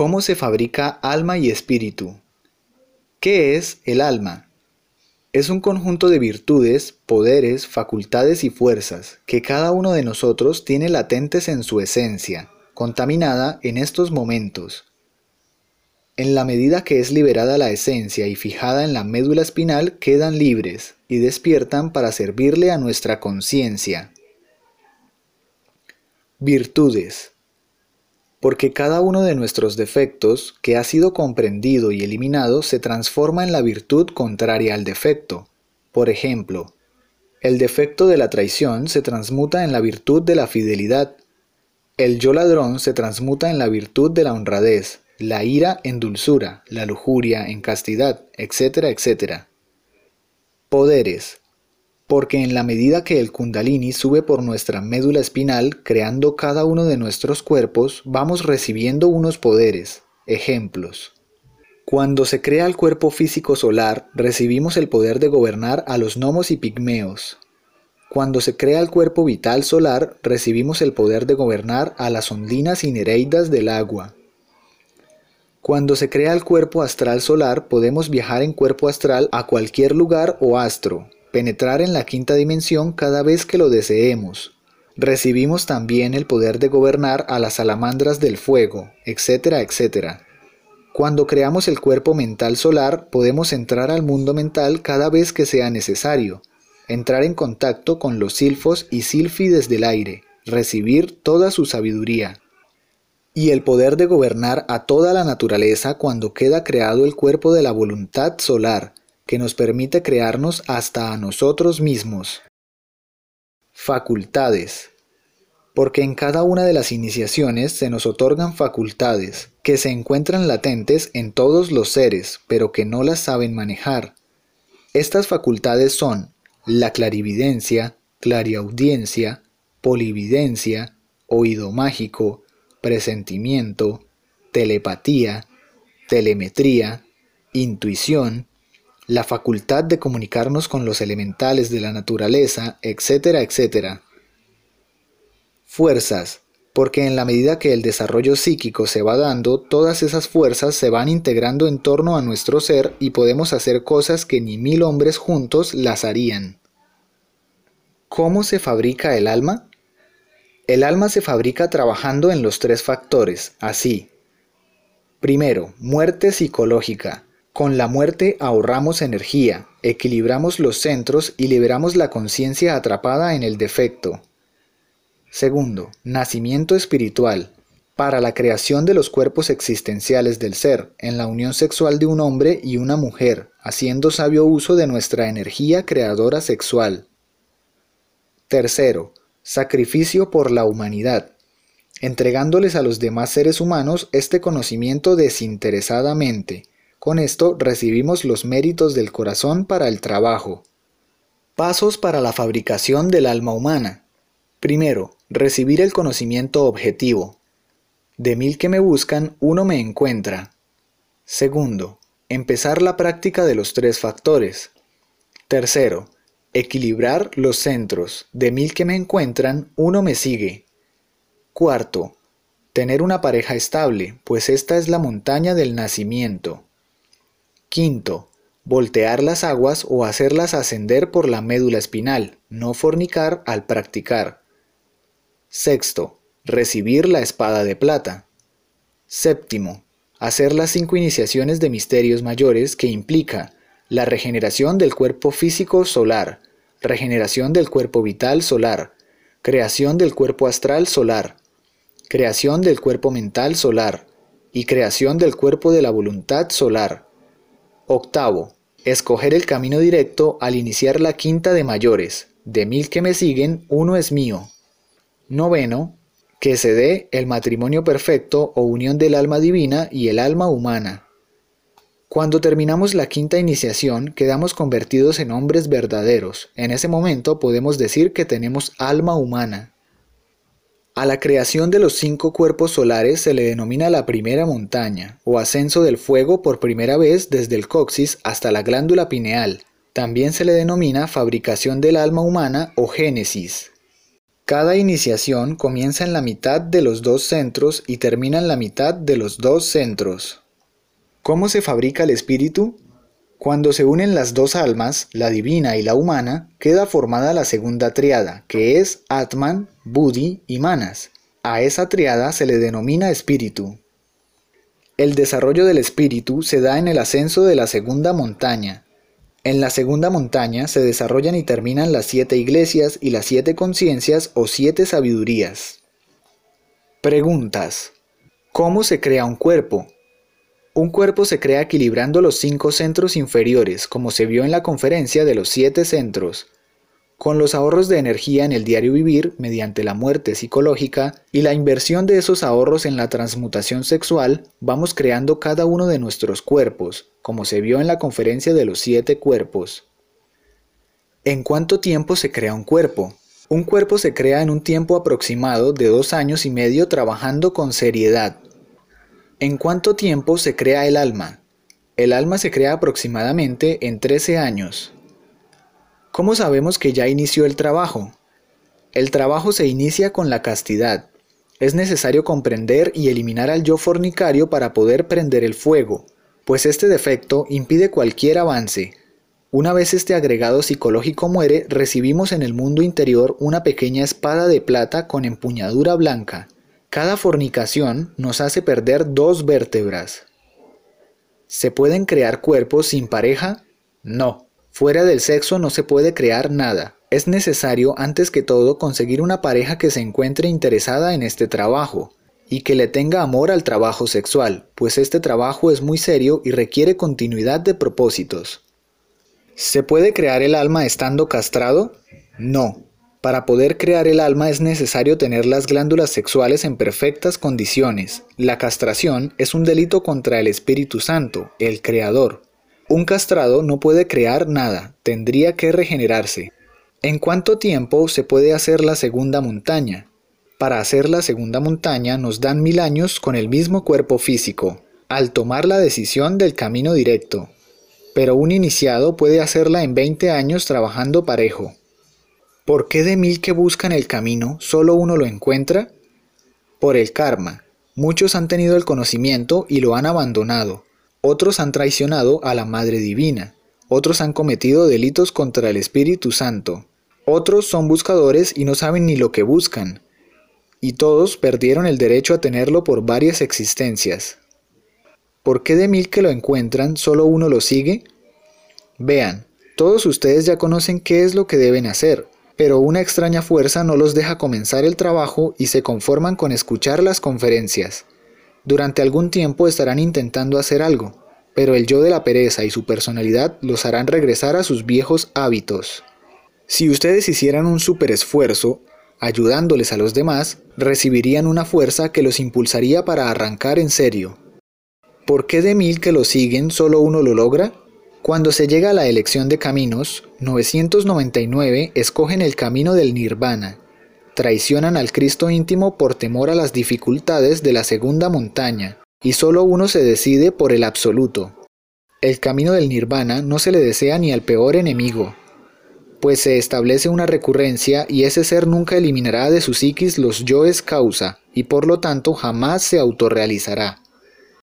¿Cómo se fabrica alma y espíritu? ¿Qué es el alma? Es un conjunto de virtudes, poderes, facultades y fuerzas que cada uno de nosotros tiene latentes en su esencia, contaminada en estos momentos. En la medida que es liberada la esencia y fijada en la médula espinal, quedan libres y despiertan para servirle a nuestra conciencia. Virtudes porque cada uno de nuestros defectos que ha sido comprendido y eliminado se transforma en la virtud contraria al defecto. Por ejemplo, el defecto de la traición se transmuta en la virtud de la fidelidad. El yo ladrón se transmuta en la virtud de la honradez, la ira en dulzura, la lujuria en castidad, etcétera, etcétera. Poderes porque en la medida que el kundalini sube por nuestra médula espinal, creando cada uno de nuestros cuerpos, vamos recibiendo unos poderes. Ejemplos. Cuando se crea el cuerpo físico solar, recibimos el poder de gobernar a los gnomos y pigmeos. Cuando se crea el cuerpo vital solar, recibimos el poder de gobernar a las ondinas y nereidas del agua. Cuando se crea el cuerpo astral solar, podemos viajar en cuerpo astral a cualquier lugar o astro, penetrar en la quinta dimensión cada vez que lo deseemos. Recibimos también el poder de gobernar a las salamandras del fuego, etcétera, etcétera. Cuando creamos el cuerpo mental solar, podemos entrar al mundo mental cada vez que sea necesario, entrar en contacto con los silfos y sílfides del aire, recibir toda su sabiduría. Y el poder de gobernar a toda la naturaleza cuando queda creado el cuerpo de la voluntad solar, que nos permite crearnos hasta a nosotros mismos. Facultades. Porque en cada una de las iniciaciones se nos otorgan facultades que se encuentran latentes en todos los seres, pero que no las saben manejar. Estas facultades son la clarividencia, clariaudiencia, polividencia, oído mágico, presentimiento, telepatía, telemetría, intuición, la facultad de comunicarnos con los elementales de la naturaleza, etcétera, etcétera. Fuerzas, porque en la medida que el desarrollo psíquico se va dando, todas esas fuerzas se van integrando en torno a nuestro ser y podemos hacer cosas que ni mil hombres juntos las harían. ¿Cómo se fabrica el alma? El alma se fabrica trabajando en los tres factores, así. Primero, muerte psicológica, con la muerte ahorramos energía, equilibramos los centros y liberamos la conciencia atrapada en el defecto. Segundo, nacimiento espiritual. Para la creación de los cuerpos existenciales del ser, en la unión sexual de un hombre y una mujer, haciendo sabio uso de nuestra energía creadora sexual. Tercero, sacrificio por la humanidad, entregándoles a los demás seres humanos este conocimiento desinteresadamente, con esto recibimos los méritos del corazón para el trabajo. Pasos para la fabricación del alma humana. Primero, recibir el conocimiento objetivo. De mil que me buscan, uno me encuentra. Segundo, empezar la práctica de los tres factores. Tercero, equilibrar los centros. De mil que me encuentran, uno me sigue. Cuarto, tener una pareja estable, pues esta es la montaña del nacimiento. Quinto, voltear las aguas o hacerlas ascender por la médula espinal, no fornicar al practicar. Sexto, recibir la espada de plata. Séptimo, hacer las cinco iniciaciones de misterios mayores que implica la regeneración del cuerpo físico solar, regeneración del cuerpo vital solar, creación del cuerpo astral solar, creación del cuerpo mental solar y creación del cuerpo de la voluntad solar Octavo, escoger el camino directo al iniciar la quinta de mayores. De mil que me siguen, uno es mío. Noveno, que se dé el matrimonio perfecto o unión del alma divina y el alma humana. Cuando terminamos la quinta iniciación, quedamos convertidos en hombres verdaderos. En ese momento podemos decir que tenemos alma humana. A la creación de los cinco cuerpos solares se le denomina la primera montaña, o ascenso del fuego por primera vez desde el coxis hasta la glándula pineal. También se le denomina fabricación del alma humana o génesis. Cada iniciación comienza en la mitad de los dos centros y termina en la mitad de los dos centros. ¿Cómo se fabrica el espíritu? Cuando se unen las dos almas, la divina y la humana, queda formada la segunda triada, que es Atman, Buddhi y Manas. A esa triada se le denomina espíritu. El desarrollo del espíritu se da en el ascenso de la segunda montaña. En la segunda montaña se desarrollan y terminan las siete iglesias y las siete conciencias o siete sabidurías. Preguntas. ¿Cómo se crea un cuerpo? Un cuerpo se crea equilibrando los cinco centros inferiores, como se vio en la conferencia de los siete centros, con los ahorros de energía en el diario vivir mediante la muerte psicológica y la inversión de esos ahorros en la transmutación sexual, vamos creando cada uno de nuestros cuerpos, como se vio en la conferencia de los siete cuerpos. ¿En cuánto tiempo se crea un cuerpo? Un cuerpo se crea en un tiempo aproximado de dos años y medio trabajando con seriedad. ¿En cuánto tiempo se crea el alma? El alma se crea aproximadamente en 13 años. ¿Cómo sabemos que ya inició el trabajo? El trabajo se inicia con la castidad. Es necesario comprender y eliminar al yo fornicario para poder prender el fuego, pues este defecto impide cualquier avance. Una vez este agregado psicológico muere, recibimos en el mundo interior una pequeña espada de plata con empuñadura blanca. Cada fornicación nos hace perder dos vértebras. ¿Se pueden crear cuerpos sin pareja? No. Fuera del sexo no se puede crear nada. Es necesario antes que todo conseguir una pareja que se encuentre interesada en este trabajo y que le tenga amor al trabajo sexual, pues este trabajo es muy serio y requiere continuidad de propósitos. ¿Se puede crear el alma estando castrado? No. Para poder crear el alma es necesario tener las glándulas sexuales en perfectas condiciones. La castración es un delito contra el Espíritu Santo, el Creador, un castrado no puede crear nada, tendría que regenerarse. ¿En cuánto tiempo se puede hacer la segunda montaña? Para hacer la segunda montaña nos dan mil años con el mismo cuerpo físico, al tomar la decisión del camino directo. Pero un iniciado puede hacerla en 20 años trabajando parejo. ¿Por qué de mil que buscan el camino solo uno lo encuentra? Por el karma. Muchos han tenido el conocimiento y lo han abandonado. Otros han traicionado a la Madre Divina, otros han cometido delitos contra el Espíritu Santo, otros son buscadores y no saben ni lo que buscan, y todos perdieron el derecho a tenerlo por varias existencias. ¿Por qué de mil que lo encuentran solo uno lo sigue? Vean, todos ustedes ya conocen qué es lo que deben hacer, pero una extraña fuerza no los deja comenzar el trabajo y se conforman con escuchar las conferencias. Durante algún tiempo estarán intentando hacer algo, pero el yo de la pereza y su personalidad los harán regresar a sus viejos hábitos. Si ustedes hicieran un super esfuerzo, ayudándoles a los demás, recibirían una fuerza que los impulsaría para arrancar en serio. ¿Por qué de mil que lo siguen solo uno lo logra? Cuando se llega a la elección de caminos, 999 escogen el camino del nirvana, traicionan al Cristo íntimo por temor a las dificultades de la segunda montaña, y solo uno se decide por el absoluto. El camino del nirvana no se le desea ni al peor enemigo, pues se establece una recurrencia y ese ser nunca eliminará de su psiquis los yoes causa, y por lo tanto jamás se autorrealizará.